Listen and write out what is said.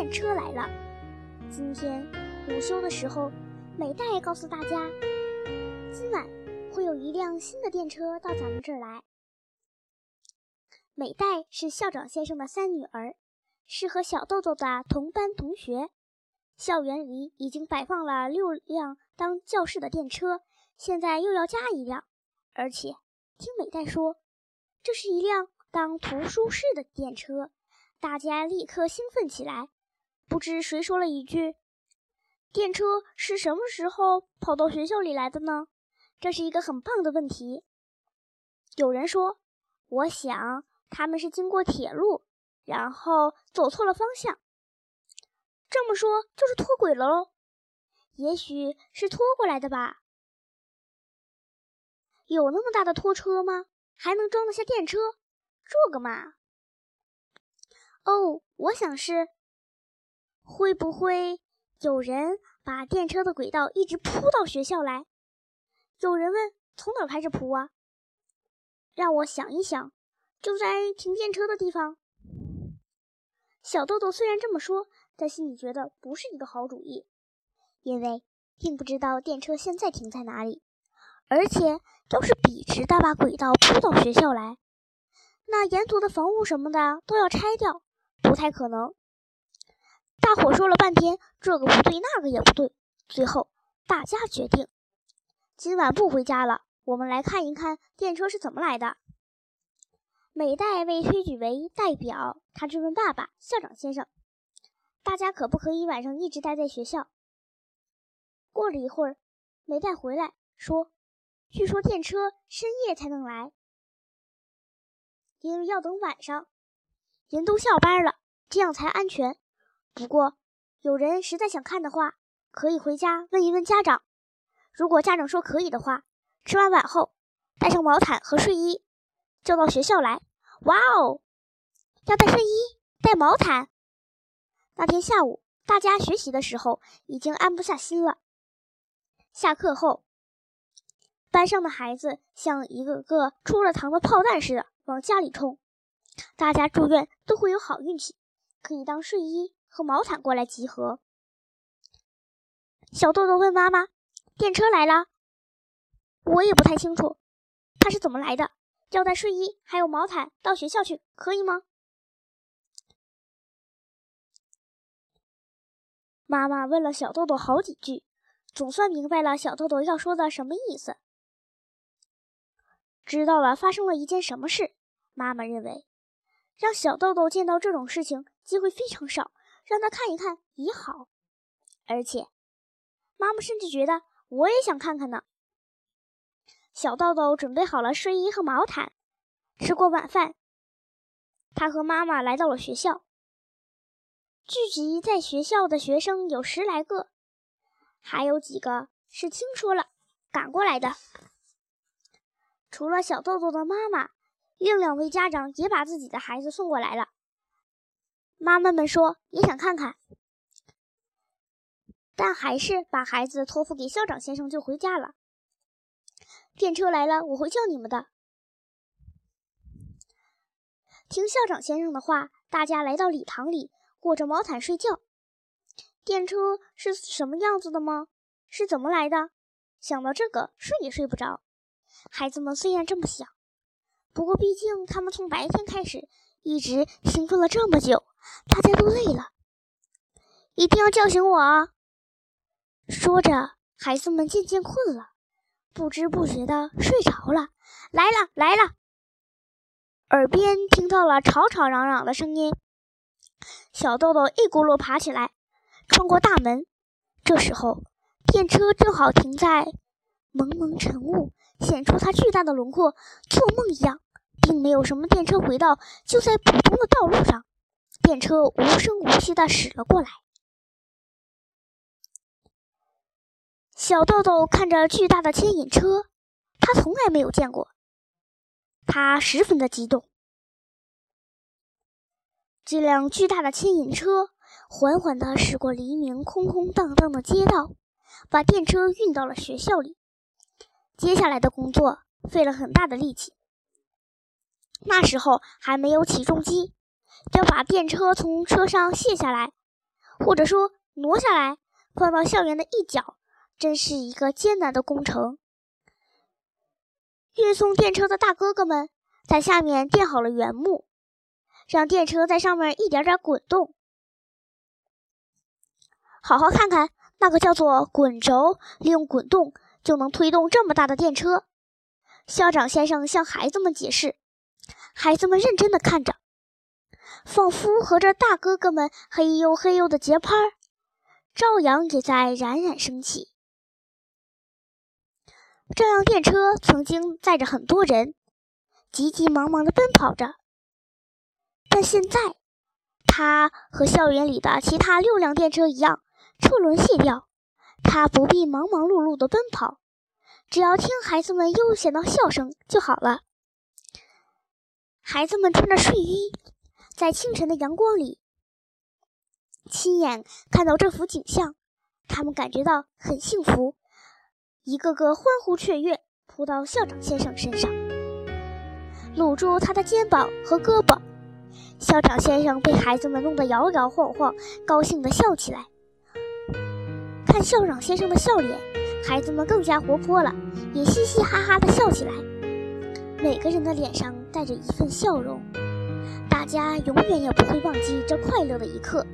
电车来了。今天午休的时候，美代告诉大家，今晚会有一辆新的电车到咱们这儿来。美代是校长先生的三女儿，是和小豆豆的同班同学。校园里已经摆放了六辆当教室的电车，现在又要加一辆，而且听美代说，这是一辆当图书室的电车。大家立刻兴奋起来。不知谁说了一句：“电车是什么时候跑到学校里来的呢？”这是一个很棒的问题。有人说：“我想他们是经过铁路，然后走错了方向。”这么说就是脱轨了喽？也许是拖过来的吧？有那么大的拖车吗？还能装得下电车？这个嘛。哦，我想是，会不会有人把电车的轨道一直铺到学校来？有人问：“从哪开始铺啊？”让我想一想，就在停电车的地方。小豆豆虽然这么说，但心里觉得不是一个好主意，因为并不知道电车现在停在哪里，而且要是笔直的把轨道铺到学校来，那沿途的房屋什么的都要拆掉。不太可能。大伙说了半天，这个不对，那个也不对。最后，大家决定今晚不回家了。我们来看一看电车是怎么来的。美代被推举为代表，他质问爸爸：“校长先生，大家可不可以晚上一直待在学校？”过了一会儿，美代回来说：“据说电车深夜才能来，因为要等晚上。”人都下班了，这样才安全。不过，有人实在想看的话，可以回家问一问家长。如果家长说可以的话，吃完晚后带上毛毯和睡衣，就到学校来。哇哦，要带睡衣、带毛毯。那天下午，大家学习的时候已经安不下心了。下课后，班上的孩子像一个个出了膛的炮弹似的往家里冲。大家祝愿都会有好运气，可以当睡衣和毛毯过来集合。小豆豆问妈妈：“电车来了？”我也不太清楚，它是怎么来的？要带睡衣还有毛毯到学校去，可以吗？妈妈问了小豆豆好几句，总算明白了小豆豆要说的什么意思，知道了发生了一件什么事。妈妈认为。让小豆豆见到这种事情机会非常少，让他看一看也好。而且，妈妈甚至觉得我也想看看呢。小豆豆准备好了睡衣和毛毯，吃过晚饭，他和妈妈来到了学校。聚集在学校的学生有十来个，还有几个是听说了赶过来的。除了小豆豆的妈妈。另两位家长也把自己的孩子送过来了。妈妈们说也想看看，但还是把孩子托付给校长先生就回家了。电车来了，我会叫你们的。听校长先生的话，大家来到礼堂里，裹着毛毯睡觉。电车是什么样子的吗？是怎么来的？想到这个，睡也睡不着。孩子们虽然这么想。不过，毕竟他们从白天开始一直兴奋了这么久，大家都累了，一定要叫醒我啊！说着，孩子们渐渐困了，不知不觉的睡着了。来了，来了！耳边听到了吵吵嚷嚷的声音，小豆豆一骨碌爬起来，穿过大门。这时候，电车正好停在。蒙蒙晨雾显出它巨大的轮廓，做梦一样，并没有什么电车轨道，就在普通的道路上，电车无声无息地驶了过来。小豆豆看着巨大的牵引车，他从来没有见过，他十分的激动。这辆巨大的牵引车缓缓地驶过黎明空空荡荡的街道，把电车运到了学校里。接下来的工作费了很大的力气。那时候还没有起重机，要把电车从车上卸下来，或者说挪下来放到校园的一角，真是一个艰难的工程。运送电车的大哥哥们在下面垫好了原木，让电车在上面一点点滚动。好好看看那个叫做滚轴，利用滚动就能推动这么大的电车。校长先生向孩子们解释，孩子们认真的看着，仿佛和着大哥哥们嘿呦嘿呦的节拍，儿，朝阳也在冉冉升起。这辆电车曾经载着很多人，急急忙忙的奔跑着，但现在，它和校园里的其他六辆电车一样，车轮卸掉，它不必忙忙碌碌的奔跑。只要听孩子们悠闲的笑声就好了。孩子们穿着睡衣，在清晨的阳光里，亲眼看到这幅景象，他们感觉到很幸福，一个个欢呼雀跃，扑到校长先生身上，搂住他的肩膀和胳膊。校长先生被孩子们弄得摇摇晃晃，高兴地笑起来。看校长先生的笑脸。孩子们更加活泼了，也嘻嘻哈哈地笑起来。每个人的脸上带着一份笑容，大家永远也不会忘记这快乐的一刻。